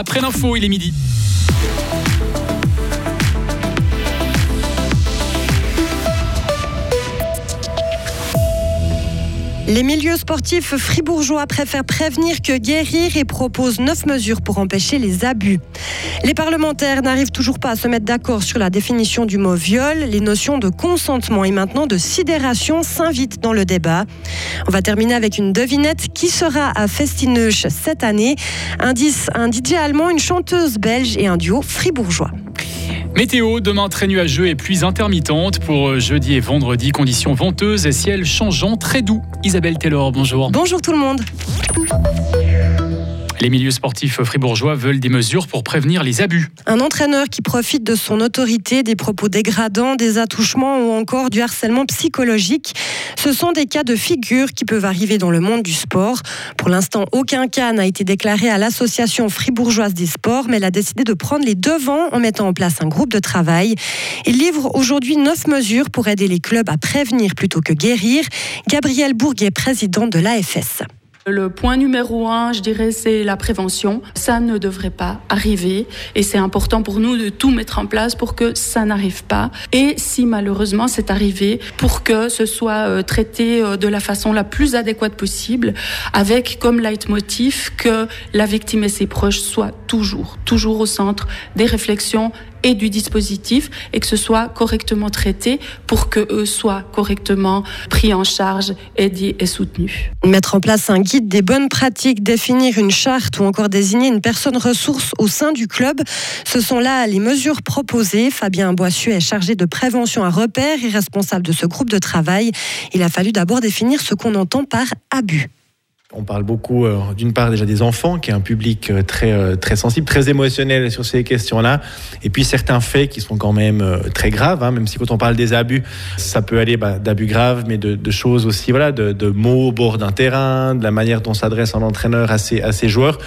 Après l'info, il est midi. Les milieux sportifs fribourgeois préfèrent prévenir que guérir et proposent neuf mesures pour empêcher les abus. Les parlementaires n'arrivent toujours pas à se mettre d'accord sur la définition du mot viol. Les notions de consentement et maintenant de sidération s'invitent dans le débat. On va terminer avec une devinette. Qui sera à Festineuch cette année un, un DJ allemand, une chanteuse belge et un duo fribourgeois. Météo, demain très nuageux et pluie intermittente. Pour euh, jeudi et vendredi, conditions venteuses et ciel changeant, très doux. Isabelle Taylor, bonjour. Bonjour tout le monde. Les milieux sportifs fribourgeois veulent des mesures pour prévenir les abus. Un entraîneur qui profite de son autorité, des propos dégradants, des attouchements ou encore du harcèlement psychologique, ce sont des cas de figure qui peuvent arriver dans le monde du sport. Pour l'instant, aucun cas n'a été déclaré à l'association fribourgeoise des sports, mais elle a décidé de prendre les devants en mettant en place un groupe de travail. Il livre aujourd'hui neuf mesures pour aider les clubs à prévenir plutôt que guérir. Gabriel Bourguet, président de l'AFS. Le point numéro un, je dirais, c'est la prévention. Ça ne devrait pas arriver et c'est important pour nous de tout mettre en place pour que ça n'arrive pas. Et si malheureusement c'est arrivé, pour que ce soit euh, traité euh, de la façon la plus adéquate possible, avec comme leitmotiv que la victime et ses proches soient toujours, toujours au centre des réflexions et du dispositif et que ce soit correctement traité pour que eux soient correctement pris en charge, aidés et soutenus. Mettre en place un guide des bonnes pratiques, définir une charte ou encore désigner une personne ressource au sein du club, ce sont là les mesures proposées. Fabien Boissu est chargé de prévention à repère et responsable de ce groupe de travail. Il a fallu d'abord définir ce qu'on entend par abus. On parle beaucoup, euh, d'une part déjà des enfants, qui est un public euh, très euh, très sensible, très émotionnel sur ces questions-là, et puis certains faits qui sont quand même très graves, hein, même si quand on parle des abus, ça peut aller bah, d'abus graves, mais de, choses aussi, voilà, de, mots au bord d'un terrain, de la manière dont s'adresse un entraîneur à ses, à ses joueurs,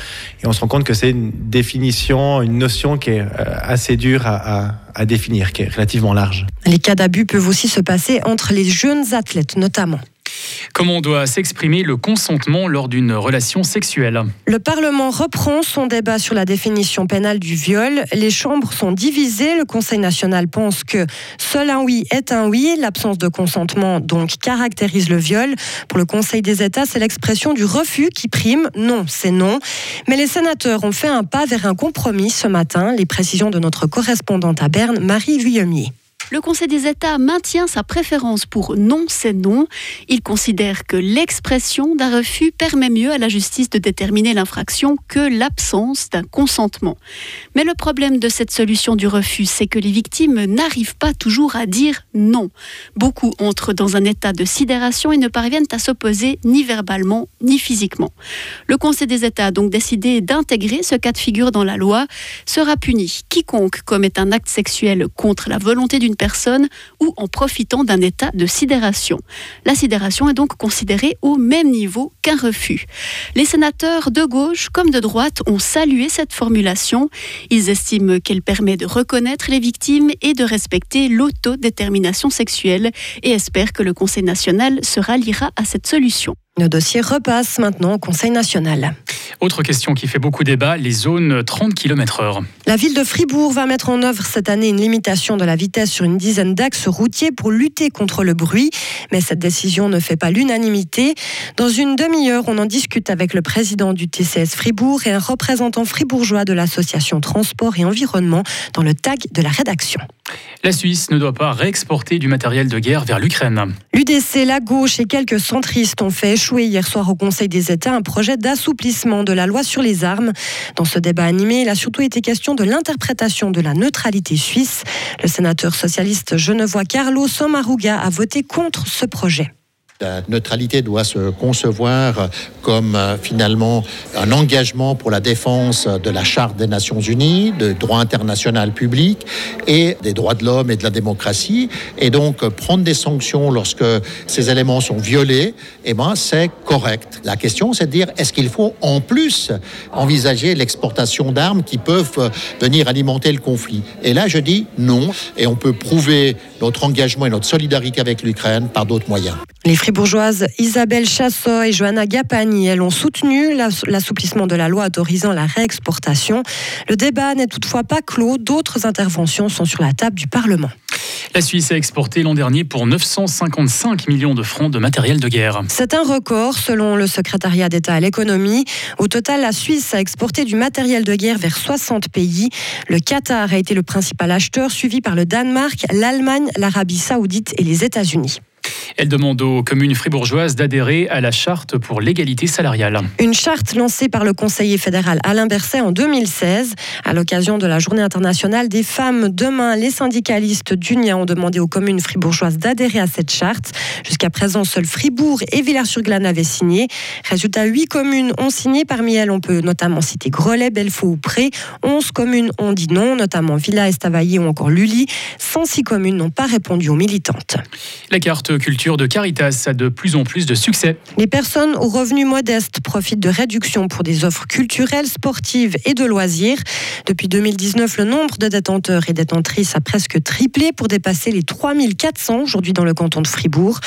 et on se rend compte que c'est une définition, une notion qui est assez dure à, à définir, qui est relativement large. Les cas d'abus peuvent aussi se passer entre les jeunes athlètes, notamment. Comment doit s'exprimer le consentement lors d'une relation sexuelle Le Parlement reprend son débat sur la définition pénale du viol. Les chambres sont divisées. Le Conseil national pense que seul un oui est un oui. L'absence de consentement donc caractérise le viol. Pour le Conseil des États, c'est l'expression du refus qui prime. Non, c'est non. Mais les sénateurs ont fait un pas vers un compromis ce matin. Les précisions de notre correspondante à Berne, Marie Vuillemier. Le Conseil des États maintient sa préférence pour non, c'est non. Il considère que l'expression d'un refus permet mieux à la justice de déterminer l'infraction que l'absence d'un consentement. Mais le problème de cette solution du refus, c'est que les victimes n'arrivent pas toujours à dire non. Beaucoup entrent dans un état de sidération et ne parviennent à s'opposer ni verbalement ni physiquement. Le Conseil des États a donc décidé d'intégrer ce cas de figure dans la loi. Sera puni quiconque commet un acte sexuel contre la volonté d'une personne ou en profitant d'un état de sidération. La sidération est donc considérée au même niveau qu'un refus. Les sénateurs de gauche comme de droite ont salué cette formulation. Ils estiment qu'elle permet de reconnaître les victimes et de respecter l'autodétermination sexuelle et espèrent que le Conseil national se ralliera à cette solution. Le dossier repasse maintenant au Conseil national. Autre question qui fait beaucoup débat, les zones 30 km/h. La ville de Fribourg va mettre en œuvre cette année une limitation de la vitesse sur une dizaine d'axes routiers pour lutter contre le bruit. Mais cette décision ne fait pas l'unanimité. Dans une demi-heure, on en discute avec le président du TCS Fribourg et un représentant fribourgeois de l'association Transport et Environnement dans le tag de la rédaction. La Suisse ne doit pas réexporter du matériel de guerre vers l'Ukraine. L'UDC, la gauche et quelques centristes ont fait échouer hier soir au Conseil des États un projet d'assouplissement de la loi sur les armes. Dans ce débat animé, il a surtout été question de l'interprétation de la neutralité suisse. Le sénateur socialiste genevois Carlo Sommaruga a voté contre ce projet. La neutralité doit se concevoir comme euh, finalement un engagement pour la défense de la Charte des Nations Unies, de droit international public et des droits de l'homme et de la démocratie. Et donc prendre des sanctions lorsque ces éléments sont violés, eh ben, c'est correct. La question, c'est de dire est-ce qu'il faut en plus envisager l'exportation d'armes qui peuvent venir alimenter le conflit? Et là, je dis non. Et on peut prouver notre engagement et notre solidarité avec l'Ukraine par d'autres moyens. Les fribourgeoises Isabelle Chassot et Johanna Gapani, elles ont soutenu l'assouplissement de la loi autorisant la réexportation. Le débat n'est toutefois pas clos. D'autres interventions sont sur la table du Parlement. La Suisse a exporté l'an dernier pour 955 millions de francs de matériel de guerre. C'est un record selon le secrétariat d'État à l'économie. Au total, la Suisse a exporté du matériel de guerre vers 60 pays. Le Qatar a été le principal acheteur, suivi par le Danemark, l'Allemagne, l'Arabie saoudite et les États-Unis. Elle demande aux communes fribourgeoises d'adhérer à la charte pour l'égalité salariale. Une charte lancée par le conseiller fédéral Alain Berset en 2016 à l'occasion de la journée internationale des femmes. Demain, les syndicalistes d'Unia ont demandé aux communes fribourgeoises d'adhérer à cette charte. Jusqu'à présent, seuls Fribourg et Villars-sur-Glane avaient signé. Résultat, huit communes ont signé. Parmi elles, on peut notamment citer Grelais, Belfaux ou Pré. 11 communes ont dit non, notamment Villa, Estavayer ou encore Lully. 106 communes n'ont pas répondu aux militantes. La carte culture de Caritas a de plus en plus de succès. Les personnes aux revenus modestes profitent de réductions pour des offres culturelles, sportives et de loisirs. Depuis 2019, le nombre de détenteurs et détentrices a presque triplé pour dépasser les 3400 aujourd'hui dans le canton de Fribourg.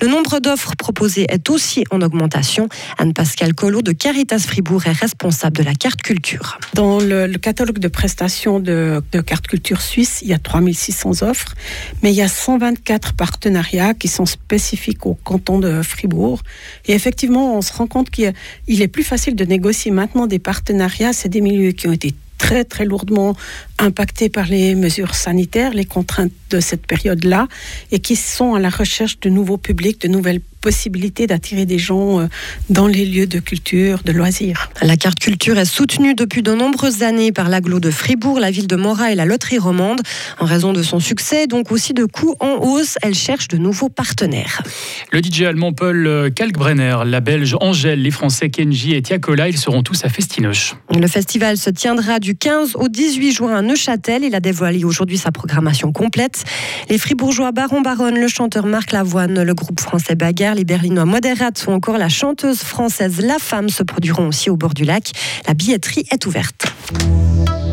Le nombre d'offres proposées est aussi en augmentation. Anne-Pascale Collot de Caritas Fribourg est responsable de la carte culture. Dans le, catalogue de prestations de, de carte culture suisse, il y a 3600 offres, mais il y a 124 partenariats qui sont spécifiques au canton de Fribourg. Et effectivement, on se rend compte qu'il est plus facile de négocier maintenant des partenariats. C'est des milieux qui ont été très très lourdement impactés par les mesures sanitaires, les contraintes de cette période-là, et qui sont à la recherche de nouveaux publics, de nouvelles possibilité d'attirer des gens euh, dans les lieux de culture, de loisirs. La carte culture est soutenue depuis de nombreuses années par l'aglo de Fribourg, la ville de Morat et la loterie romande. En raison de son succès, donc aussi de coûts en hausse, elle cherche de nouveaux partenaires. Le DJ allemand Paul Kalkbrenner, la belge Angèle, les Français Kenji et Tiakola, ils seront tous à Festinoche. Le festival se tiendra du 15 au 18 juin à Neuchâtel. Il a dévoilé aujourd'hui sa programmation complète. Les Fribourgeois Baron Baronne, le chanteur Marc Lavoine, le groupe français Bagarre, les Berlinois Moderates ou encore la chanteuse française La Femme se produiront aussi au bord du lac. La billetterie est ouverte.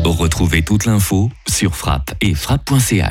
Retrouvez toute l'info sur frappe et frappe.ch.